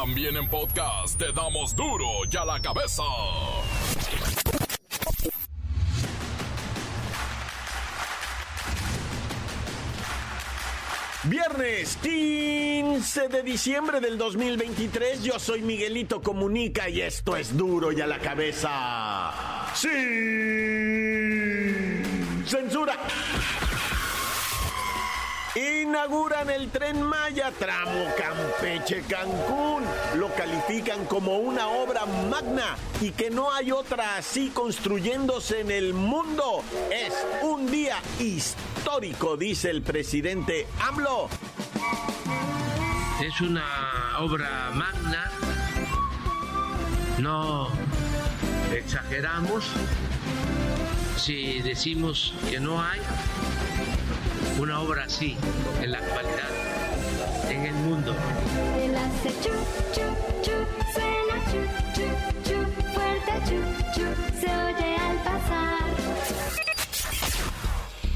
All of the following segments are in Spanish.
También en podcast te damos duro y a la cabeza. Viernes 15 de diciembre del 2023, yo soy Miguelito Comunica y esto es duro y a la cabeza. ¡Sí! ¡Censura! Inauguran el tren Maya tramo Campeche-Cancún. Lo califican como una obra magna y que no hay otra así construyéndose en el mundo. Es un día histórico, dice el presidente AMLO. Es una obra magna. No exageramos si decimos que no hay una obra así en la actualidad en el mundo.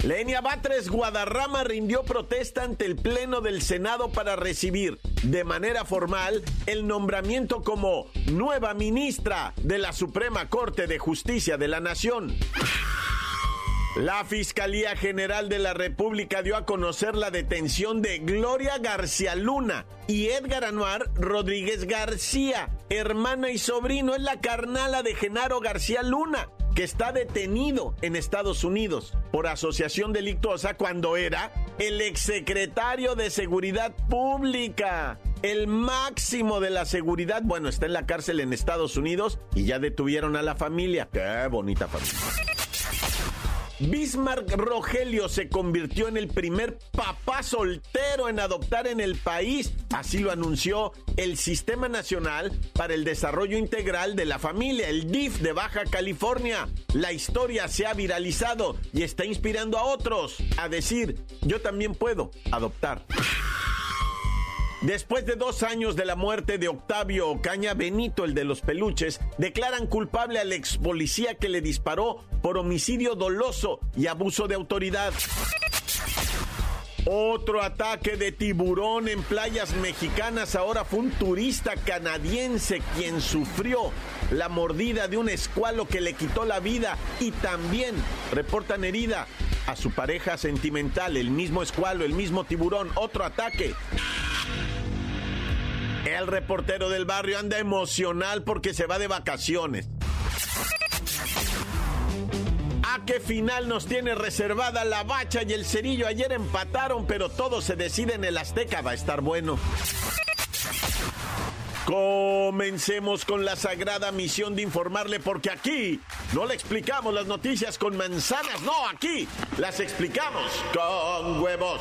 Lenia Batres Guadarrama rindió protesta ante el Pleno del Senado para recibir de manera formal el nombramiento como nueva ministra de la Suprema Corte de Justicia de la Nación. La Fiscalía General de la República dio a conocer la detención de Gloria García Luna y Edgar Anuar Rodríguez García, hermana y sobrino, es la carnala de Genaro García Luna, que está detenido en Estados Unidos por asociación delictuosa cuando era el exsecretario de Seguridad Pública. El máximo de la seguridad, bueno, está en la cárcel en Estados Unidos y ya detuvieron a la familia. Qué bonita familia. Bismarck Rogelio se convirtió en el primer papá soltero en adoptar en el país. Así lo anunció el Sistema Nacional para el Desarrollo Integral de la Familia, el DIF de Baja California. La historia se ha viralizado y está inspirando a otros a decir, yo también puedo adoptar. Después de dos años de la muerte de Octavio Ocaña, Benito, el de los peluches, declaran culpable al ex policía que le disparó por homicidio doloso y abuso de autoridad. Otro ataque de tiburón en playas mexicanas. Ahora fue un turista canadiense quien sufrió la mordida de un escualo que le quitó la vida y también reportan herida a su pareja sentimental, el mismo escualo, el mismo tiburón. Otro ataque. El reportero del barrio anda emocional porque se va de vacaciones. ¿A qué final nos tiene reservada la bacha y el cerillo? Ayer empataron, pero todo se decide en el Azteca. Va a estar bueno. Comencemos con la sagrada misión de informarle porque aquí no le explicamos las noticias con manzanas, no, aquí las explicamos con huevos.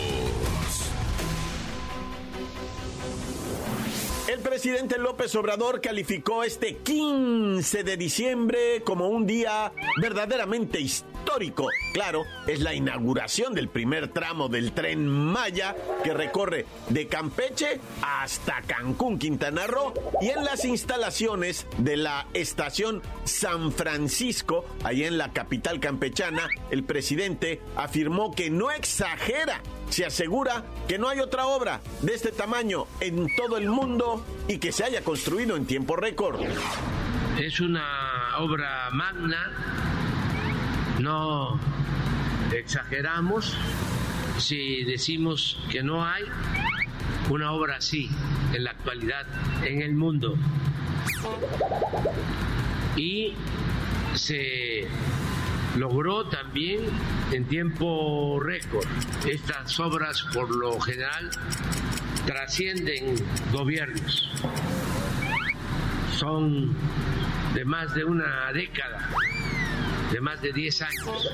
El presidente López Obrador calificó este 15 de diciembre como un día verdaderamente histórico. Claro, es la inauguración del primer tramo del tren Maya que recorre de Campeche hasta Cancún, Quintana Roo, y en las instalaciones de la estación San Francisco, ahí en la capital campechana, el presidente afirmó que no exagera se asegura que no hay otra obra de este tamaño en todo el mundo y que se haya construido en tiempo récord. Es una obra magna, no exageramos si decimos que no hay una obra así en la actualidad en el mundo. Y se logró también en tiempo récord. Estas obras por lo general trascienden gobiernos. Son de más de una década, de más de 10 años.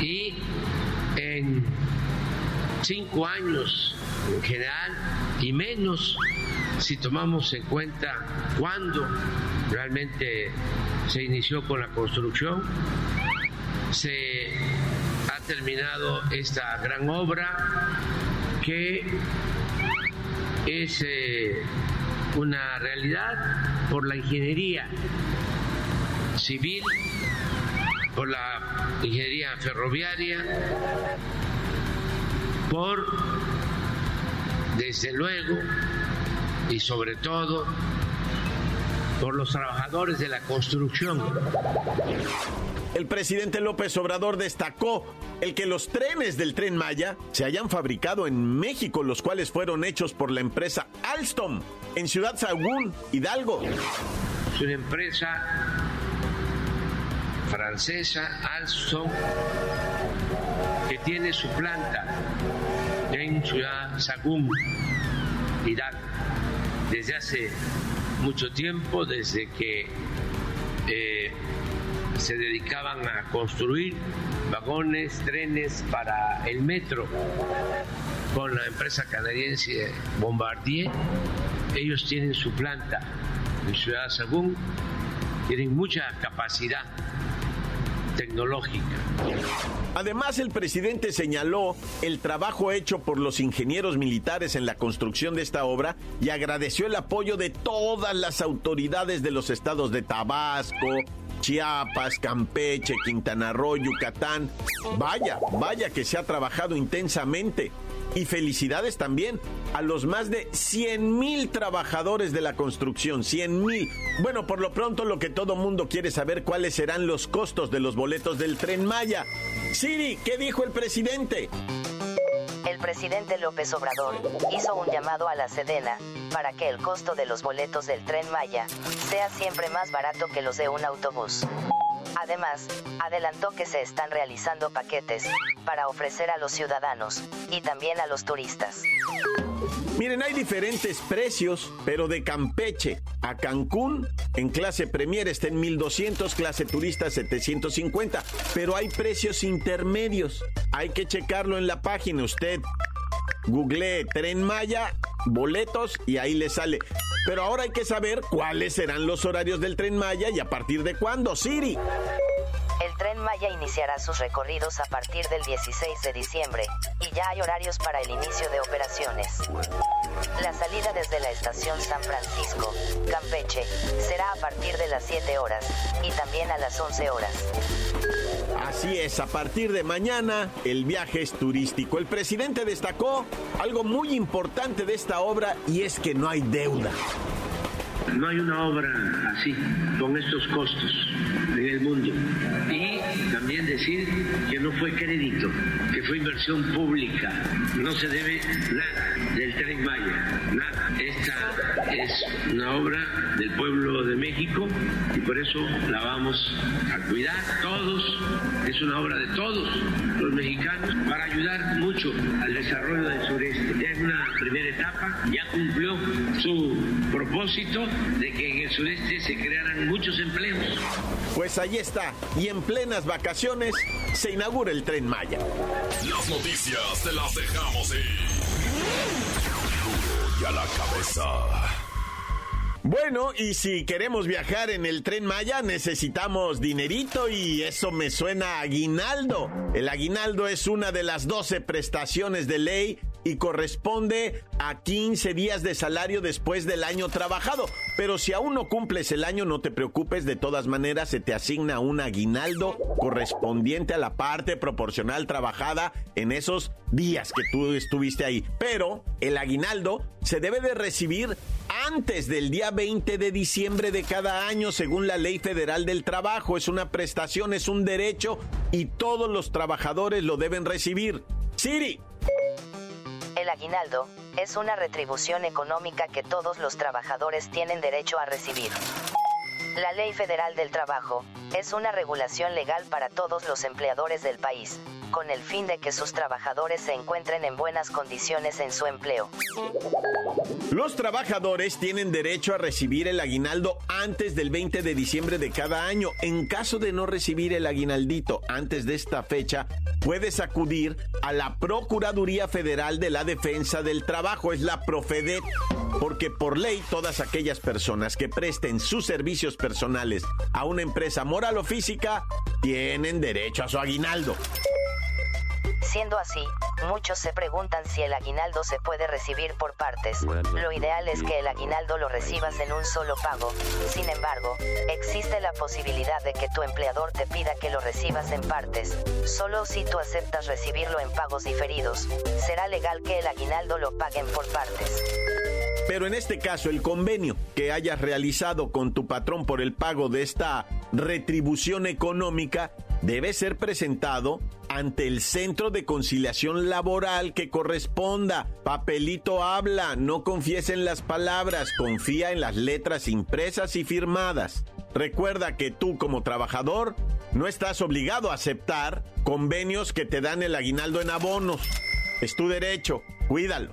Y en cinco años en general y menos si tomamos en cuenta cuándo realmente se inició con la construcción, se ha terminado esta gran obra que es eh, una realidad por la ingeniería civil, por la ingeniería ferroviaria, por, desde luego, y sobre todo, por los trabajadores de la construcción. El presidente López Obrador destacó el que los trenes del tren Maya se hayan fabricado en México, los cuales fueron hechos por la empresa Alstom en Ciudad Sagún, Hidalgo. Es una empresa francesa, Alstom, que tiene su planta en Ciudad Sagún, Hidalgo, desde hace mucho tiempo, desde que eh, se dedicaban a construir vagones, trenes para el metro con la empresa canadiense Bombardier. Ellos tienen su planta en Ciudad Sagún, tienen mucha capacidad tecnológica. Además, el presidente señaló el trabajo hecho por los ingenieros militares en la construcción de esta obra y agradeció el apoyo de todas las autoridades de los estados de Tabasco, Chiapas, Campeche, Quintana Roo, Yucatán. Vaya, vaya que se ha trabajado intensamente. Y felicidades también a los más de 100 mil trabajadores de la construcción, 100 mil. Bueno, por lo pronto lo que todo mundo quiere saber cuáles serán los costos de los boletos del tren Maya. Siri, ¿qué dijo el presidente? El presidente López Obrador hizo un llamado a la Sedena para que el costo de los boletos del tren Maya sea siempre más barato que los de un autobús. Además, adelantó que se están realizando paquetes para ofrecer a los ciudadanos y también a los turistas. Miren, hay diferentes precios, pero de Campeche a Cancún, en clase Premier está en 1200, clase turista 750, pero hay precios intermedios. Hay que checarlo en la página. Usted google Tren Maya, boletos y ahí le sale. Pero ahora hay que saber cuáles serán los horarios del Tren Maya y a partir de cuándo, Siri. El tren Maya iniciará sus recorridos a partir del 16 de diciembre, y ya hay horarios para el inicio de operaciones. La salida desde la estación San Francisco, Campeche, será a partir de las 7 horas, y también a las 11 horas. Así es, a partir de mañana el viaje es turístico. El presidente destacó algo muy importante de esta obra y es que no hay deuda. No hay una obra así, con estos costos en el mundo. Y también decir que no fue crédito, que fue inversión pública. No se debe nada del tren Maya, nada. Es una obra del pueblo de México y por eso la vamos a cuidar todos. Es una obra de todos los mexicanos para ayudar mucho al desarrollo del sureste. Ya es una primera etapa, ya cumplió su propósito de que en el sureste se crearan muchos empleos. Pues ahí está, y en plenas vacaciones se inaugura el tren Maya. Las noticias te las dejamos ir. Y a la cabeza. Bueno, y si queremos viajar en el tren Maya necesitamos dinerito y eso me suena a aguinaldo. El aguinaldo es una de las 12 prestaciones de ley y corresponde a 15 días de salario después del año trabajado. Pero si aún no cumples el año, no te preocupes, de todas maneras se te asigna un aguinaldo correspondiente a la parte proporcional trabajada en esos días que tú estuviste ahí. Pero el aguinaldo se debe de recibir antes del día 20 de diciembre de cada año según la Ley Federal del Trabajo. Es una prestación, es un derecho y todos los trabajadores lo deben recibir. Siri, aguinaldo es una retribución económica que todos los trabajadores tienen derecho a recibir. La Ley Federal del Trabajo es una regulación legal para todos los empleadores del país, con el fin de que sus trabajadores se encuentren en buenas condiciones en su empleo. Los trabajadores tienen derecho a recibir el aguinaldo antes del 20 de diciembre de cada año. En caso de no recibir el aguinaldito antes de esta fecha, puedes acudir a la Procuraduría Federal de la Defensa del Trabajo, es la Profedet, porque por ley todas aquellas personas que presten sus servicios personales a una empresa moral o física tienen derecho a su aguinaldo. Siendo así, muchos se preguntan si el aguinaldo se puede recibir por partes. Lo ideal es que el aguinaldo lo recibas en un solo pago. Sin embargo, existe la posibilidad de que tu empleador te pida que lo recibas en partes. Solo si tú aceptas recibirlo en pagos diferidos, será legal que el aguinaldo lo paguen por partes. Pero en este caso, el convenio que hayas realizado con tu patrón por el pago de esta retribución económica debe ser presentado ante el centro de conciliación laboral que corresponda. Papelito habla, no confíes en las palabras, confía en las letras impresas y firmadas. Recuerda que tú como trabajador no estás obligado a aceptar convenios que te dan el aguinaldo en abonos. Es tu derecho, cuídalo.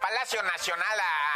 Palacio Nacional, a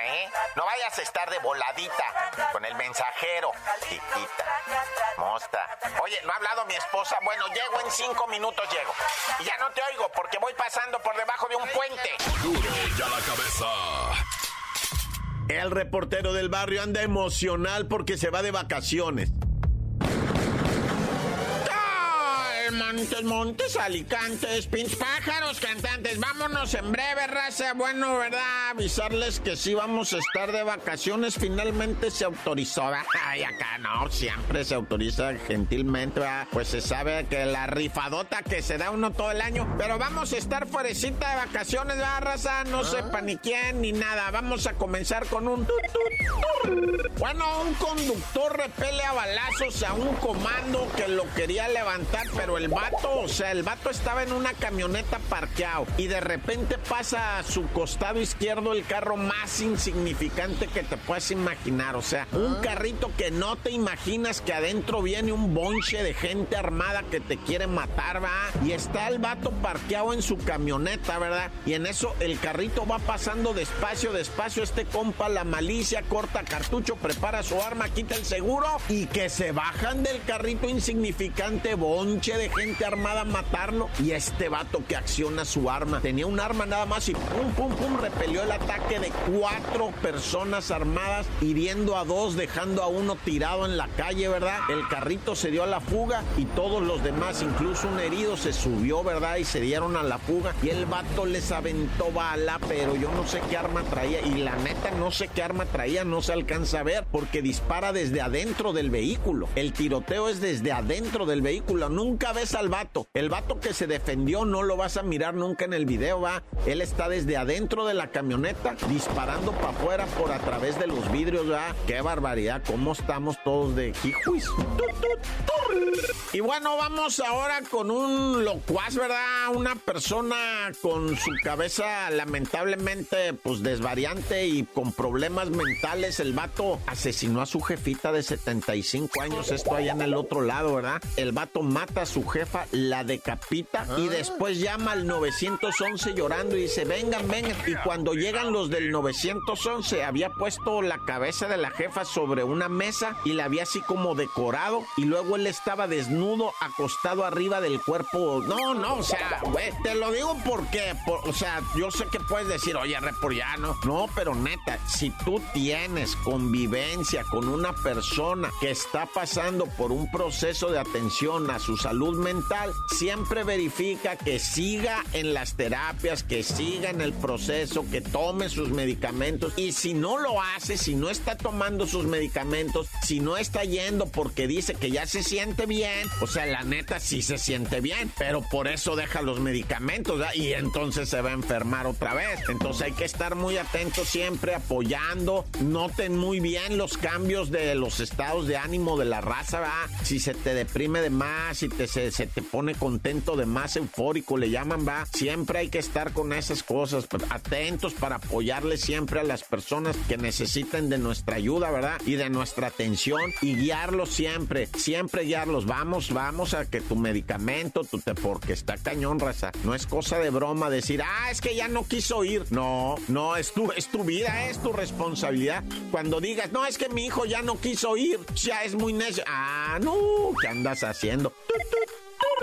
¿eh? No vayas a estar de voladita con el mensajero, chiquita. Mosta. Oye, ¿no ha hablado mi esposa? Bueno, llego en cinco minutos, llego. Y ya no te oigo porque voy pasando por debajo de un puente. Duro y a la cabeza. El reportero del barrio anda emocional porque se va de vacaciones. Montes, montes, alicantes, pinch pájaros, cantantes. Vámonos en breve, raza. Bueno, ¿verdad? Avisarles que sí vamos a estar de vacaciones. Finalmente se autorizó. Ay, acá no, siempre se autoriza gentilmente. ¿verdad? Pues se sabe que la rifadota que se da uno todo el año. Pero vamos a estar fuerecita de vacaciones, ¿verdad, raza? No sepa ni quién ni nada. Vamos a comenzar con un. Bueno, un conductor repele a balazos a un comando que lo quería levantar, pero el vato, o sea, el vato estaba en una camioneta parqueado y de repente pasa a su costado izquierdo el carro más insignificante que te puedas imaginar, o sea, un carrito que no te imaginas que adentro viene un bonche de gente armada que te quiere matar, va, y está el vato parqueado en su camioneta, ¿verdad? Y en eso el carrito va pasando despacio, despacio, este compa la malicia, corta cartucho, prepara su arma, quita el seguro y que se bajan del carrito insignificante bonche de gente armada a matarlo. Y este vato que acciona su arma, tenía un arma nada más y pum, pum, pum, repelió el ataque de cuatro personas armadas, hiriendo a dos, dejando a uno tirado en la calle, ¿verdad? El carrito se dio a la fuga y todos los demás, incluso un herido, se subió, ¿verdad? Y se dieron a la fuga. Y el vato les aventó bala, pero yo no sé qué arma traía. Y la neta, no sé qué arma traía, no se alcanza a ver, porque dispara desde adentro del vehículo. El tiroteo es desde adentro del vehículo. Nunca ves al vato. El vato que se defendió no lo vas a mirar nunca en el video, va. Él está desde adentro de la camioneta disparando para afuera por a través de los vidrios, va. Qué barbaridad, cómo estamos todos de jijuis. Y bueno, vamos ahora con un locuaz, ¿verdad? Una persona con su cabeza lamentablemente pues desvariante y con problemas mentales. El vato asesinó a su jefita de 75 años, esto allá en el otro lado, ¿verdad? El vato mata a su jefe la decapita y ah. después llama al 911 llorando y dice, vengan, vengan. Y cuando llegan los del 911, había puesto la cabeza de la jefa sobre una mesa y la había así como decorado y luego él estaba desnudo, acostado arriba del cuerpo. No, no, o sea, güey, te lo digo porque, o sea, yo sé que puedes decir, oye, repor ya no. No, pero neta, si tú tienes convivencia con una persona que está pasando por un proceso de atención a su salud mental, siempre verifica que siga en las terapias, que siga en el proceso, que tome sus medicamentos y si no lo hace, si no está tomando sus medicamentos, si no está yendo porque dice que ya se siente bien, o sea, la neta sí se siente bien, pero por eso deja los medicamentos y entonces se va a enfermar otra vez. Entonces hay que estar muy atentos siempre, apoyando. Noten muy bien los cambios de los estados de ánimo de la raza. Si se te deprime de más, si te, se, te pone contento de más, eufórico, le llaman, va. Siempre hay que estar con esas cosas, pues, atentos para apoyarle siempre a las personas que necesiten de nuestra ayuda, ¿verdad? Y de nuestra atención y guiarlos siempre, siempre guiarlos. Vamos, vamos a que tu medicamento, tu te, porque está cañón, raza. No es cosa de broma decir, ah, es que ya no quiso ir. No, no, es tu, es tu vida, es tu responsabilidad. Cuando digas, no, es que mi hijo ya no quiso ir, ya es muy necio. Ah, no, ¿qué andas haciendo?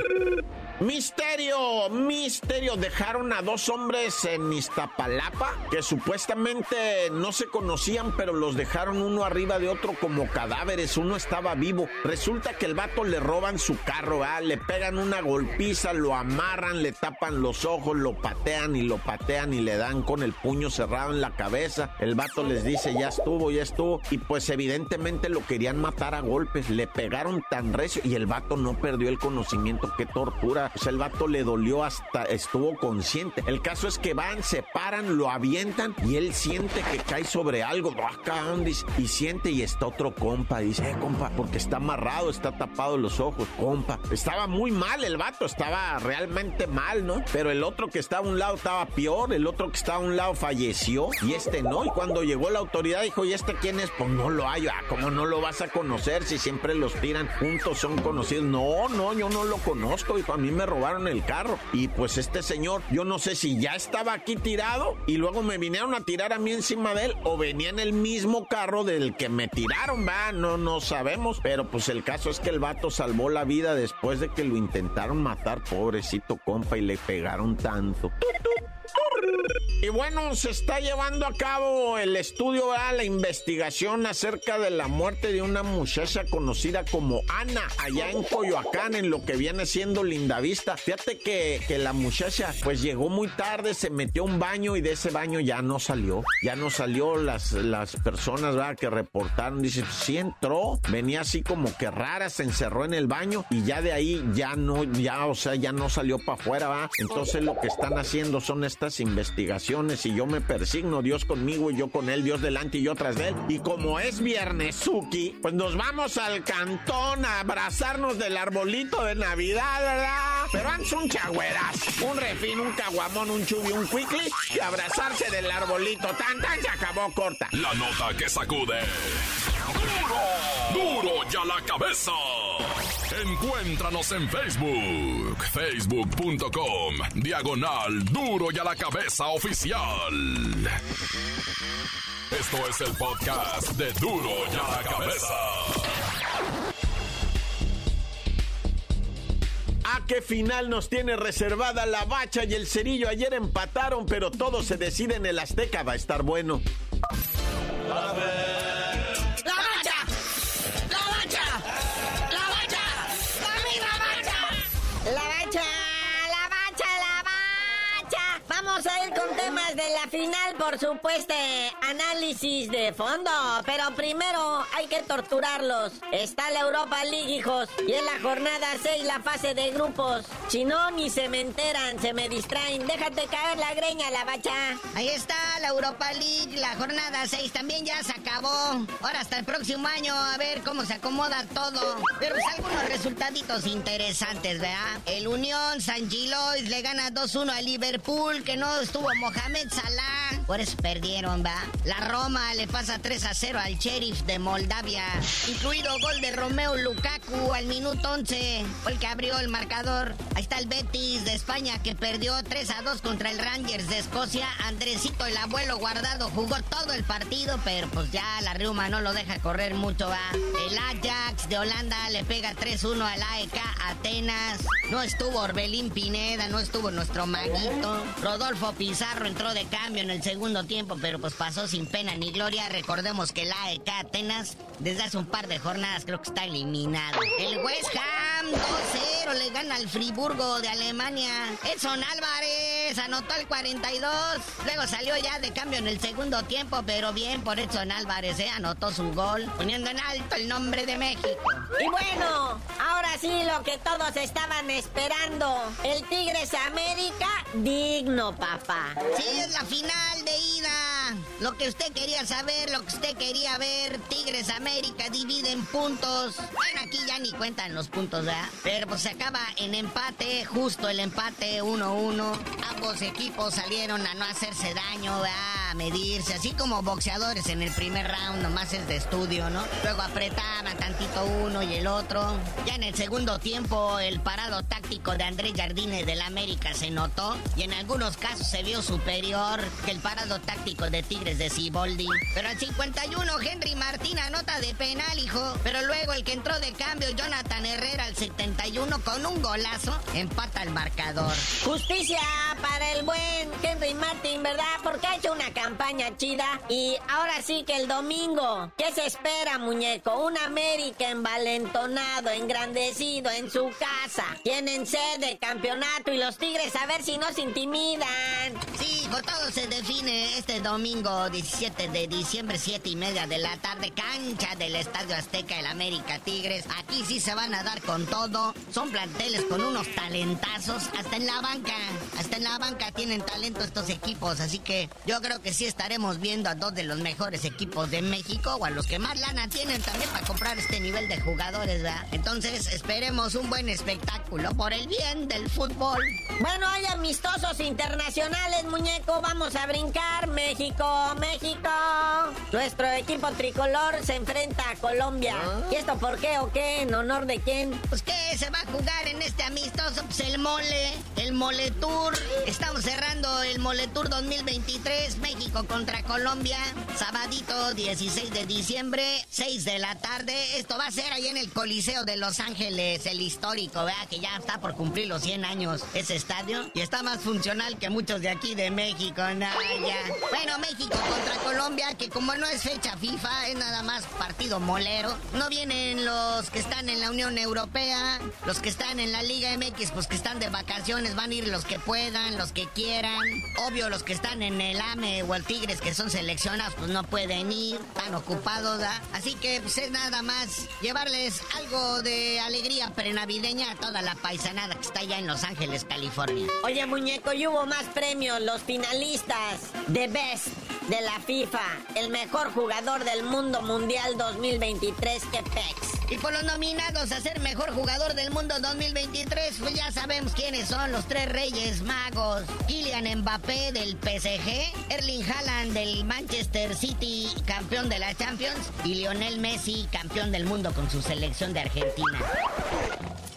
Oh, Misterio, misterio. Dejaron a dos hombres en Iztapalapa que supuestamente no se conocían, pero los dejaron uno arriba de otro como cadáveres. Uno estaba vivo. Resulta que el vato le roban su carro, le pegan una golpiza, lo amarran, le tapan los ojos, lo patean y lo patean y le dan con el puño cerrado en la cabeza. El vato les dice, ya estuvo, ya estuvo. Y pues evidentemente lo querían matar a golpes. Le pegaron tan recio y el vato no perdió el conocimiento. Qué tortura sea, el vato le dolió hasta estuvo consciente. El caso es que van, se paran, lo avientan y él siente que cae sobre algo. Y siente y está otro compa. Dice, eh, compa, porque está amarrado, está tapado los ojos, compa. Estaba muy mal el vato, estaba realmente mal, ¿no? Pero el otro que estaba a un lado estaba peor, el otro que estaba a un lado falleció y este no. Y cuando llegó la autoridad dijo, ¿y este quién es? Pues no lo hay. Ah, ¿cómo no lo vas a conocer si siempre los tiran juntos, son conocidos? No, no, yo no lo conozco, hijo. A mí me robaron el carro. Y pues este señor, yo no sé si ya estaba aquí tirado y luego me vinieron a tirar a mí encima de él o venía en el mismo carro del que me tiraron, va, no, no sabemos. Pero pues el caso es que el vato salvó la vida después de que lo intentaron matar, pobrecito compa, y le pegaron tanto. Y bueno, se está llevando a cabo el estudio, la investigación acerca de la muerte de una muchacha conocida como Ana, allá en Coyoacán, en lo que viene siendo Lindavista. Fíjate que, que la muchacha pues llegó muy tarde, se metió a un baño y de ese baño ya no salió. Ya no salió las, las personas ¿verdad? que reportaron. Dice, sí entró, venía así como que rara, se encerró en el baño y ya de ahí ya no, ya, o sea, ya no salió para afuera, ¿va? Entonces lo que están haciendo son estas investigaciones y yo me persigno, Dios conmigo y yo con él, Dios delante y yo tras de él. Y como es viernesuki, pues nos vamos al cantón a abrazarnos del arbolito de Navidad, ¿verdad? Pero antes un chagüeras, un refín, un caguamón, un chubi, un quickly y abrazarse del arbolito. Tan, tan, se acabó corta. La nota que sacude. ¡Duro! ¡Duro ya la cabeza! Encuéntranos en Facebook, facebook.com, diagonal duro y a la cabeza oficial. Esto es el podcast de duro y a la cabeza. ¿A qué final nos tiene reservada la bacha y el cerillo? Ayer empataron, pero todo se decide en el Azteca. Va a estar bueno. A ver. Amen. Final, por supuesto, análisis de fondo. Pero primero hay que torturarlos. Está la Europa League, hijos. Y en la jornada 6, la fase de grupos. Si no, ni se me enteran, se me distraen. Déjate caer la greña, la bacha. Ahí está la Europa League, la jornada 6 también ya se acabó. Ahora hasta el próximo año a ver cómo se acomoda todo. Pero pues algunos resultaditos interesantes, ¿verdad? El Unión San Gilois le gana 2-1 a Liverpool, que no estuvo Mohamed Salah Ojalá. Por eso perdieron, va. La Roma le pasa 3 a 0 al Sheriff de Moldavia. Incluido gol de Romeo Lukaku al minuto 11. Fue el que abrió el marcador. Ahí está el Betis de España que perdió 3 a 2 contra el Rangers de Escocia. Andresito, el abuelo guardado, jugó todo el partido, pero pues ya la Riuma no lo deja correr mucho, va. El Ajax de Holanda le pega 3-1 al AEK Atenas. No estuvo Orbelín Pineda, no estuvo nuestro maguito. Rodolfo Pizarro entró de cambio en el segundo tiempo, pero pues pasó sin pena ni gloria. Recordemos que el AEK Atenas desde hace un par de jornadas creo que está eliminado. El West Ham 2-0 le gana al Friburgo de Alemania. Edson Álvarez anotó el 42. Luego salió ya de cambio en el segundo tiempo, pero bien por Edson Álvarez, ¿eh? anotó su gol, poniendo en alto el nombre de México. Y bueno, ahora sí lo que todos estaban esperando. El Tigres América, digno, papá. Sí, es la final de ida. Lo que usted quería saber, lo que usted quería ver, Tigres América dividen puntos. Bueno, aquí ya ni cuentan los puntos, ¿verdad? Pero pues se acaba en empate, justo el empate 1-1. Ambos equipos salieron a no hacerse daño, ¿verdad? A medirse, así como boxeadores en el primer round, nomás es de estudio, ¿no? Luego apretaban tantito uno y el otro. Ya en el segundo tiempo, el parado táctico de Andrés Jardines del América se notó y en algunos casos se vio superior que el parado táctico de Tigres de Ciboldi. Pero al 51, Henry Martín anota de penal, hijo. Pero luego el que entró de cambio, Jonathan Herrera, al 71, con un golazo, empata el marcador. Justicia para el buen Henry Martin, ¿verdad? Porque ha hecho una campaña chida. Y ahora sí que el domingo, ¿qué se espera, muñeco? Un América envalentonado, engrandecido en su casa. Tienen sed de campeonato y los Tigres a ver si no se intimidan. Sí, todo se define este domingo 17 de diciembre, 7 y media de la tarde, cancha del Estadio Azteca, el América Tigres. Aquí sí se van a dar con todo. Son planteles con unos talentazos, hasta en la banca. Hasta en la banca tienen talento estos equipos, así que yo creo que sí estaremos viendo a dos de los mejores equipos de México o a los que más lana tienen también para comprar este nivel de jugadores, ¿verdad? Entonces esperemos un buen espectáculo por el bien del fútbol. Bueno, hay amistosos internacionales, Vamos a brincar. México, México. Nuestro equipo tricolor se enfrenta a Colombia. ¿Y esto por qué o qué? ¿En honor de quién? Pues que se va a jugar en este amistoso, pues el mole, el mole tour. Estamos cerrando el mole tour 2023, México contra Colombia. Sabadito 16 de diciembre, 6 de la tarde. Esto va a ser ahí en el Coliseo de Los Ángeles, el histórico, vea que ya está por cumplir los 100 años ese estadio. Y está más funcional que muchos de aquí de México, ya. Bueno, México contra Colombia, que como no es fecha FIFA, es nada más partido molero. No vienen los que están en la Unión Europea, los que están en la Liga MX, pues que están de vacaciones, van a ir los que puedan, los que quieran. Obvio, los que están en el AME o el Tigres, que son seleccionados, pues no pueden ir, están ocupados, ¿da? Así que pues es nada más llevarles algo de alegría prenavideña a toda la paisanada que está allá en Los Ángeles, California. Oye, muñeco, y hubo más premios. Los finalistas de Best de la FIFA, el mejor jugador del mundo mundial 2023, que. Y por los nominados a ser mejor jugador del mundo 2023, pues ya sabemos quiénes son los tres reyes magos. Kylian Mbappé del PSG, Erling Haaland del Manchester City, campeón de la Champions, y Lionel Messi, campeón del mundo con su selección de Argentina.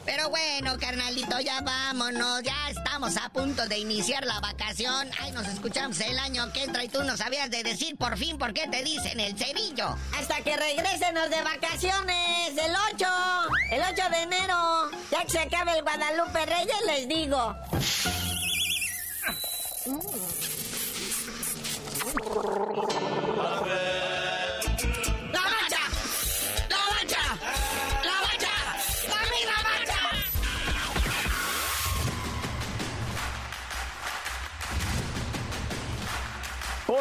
Pero bueno, carnalito, ya vámonos. Ya estamos a punto de iniciar la vacación. Ay, nos escuchamos el año que entra y tú no sabías de decir por fin por qué te dicen el cerillo. Hasta que regresenos de vacaciones, el 8, el 8 de enero. Ya que se acabe el Guadalupe Reyes, les digo. ¡La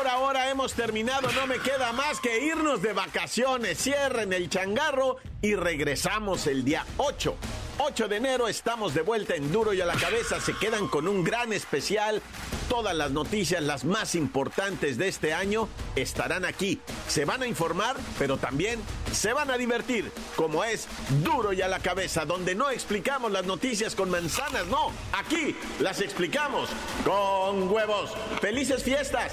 Por ahora hemos terminado, no me queda más que irnos de vacaciones. Cierren el changarro y regresamos el día 8 8 de enero estamos de vuelta en Duro y a la cabeza. Se quedan con un gran especial. Todas las noticias, las más importantes de este año, estarán aquí. Se van a informar, pero también se van a divertir, como es Duro y a la cabeza, donde no explicamos las noticias con manzanas, no. Aquí las explicamos con huevos. ¡Felices fiestas!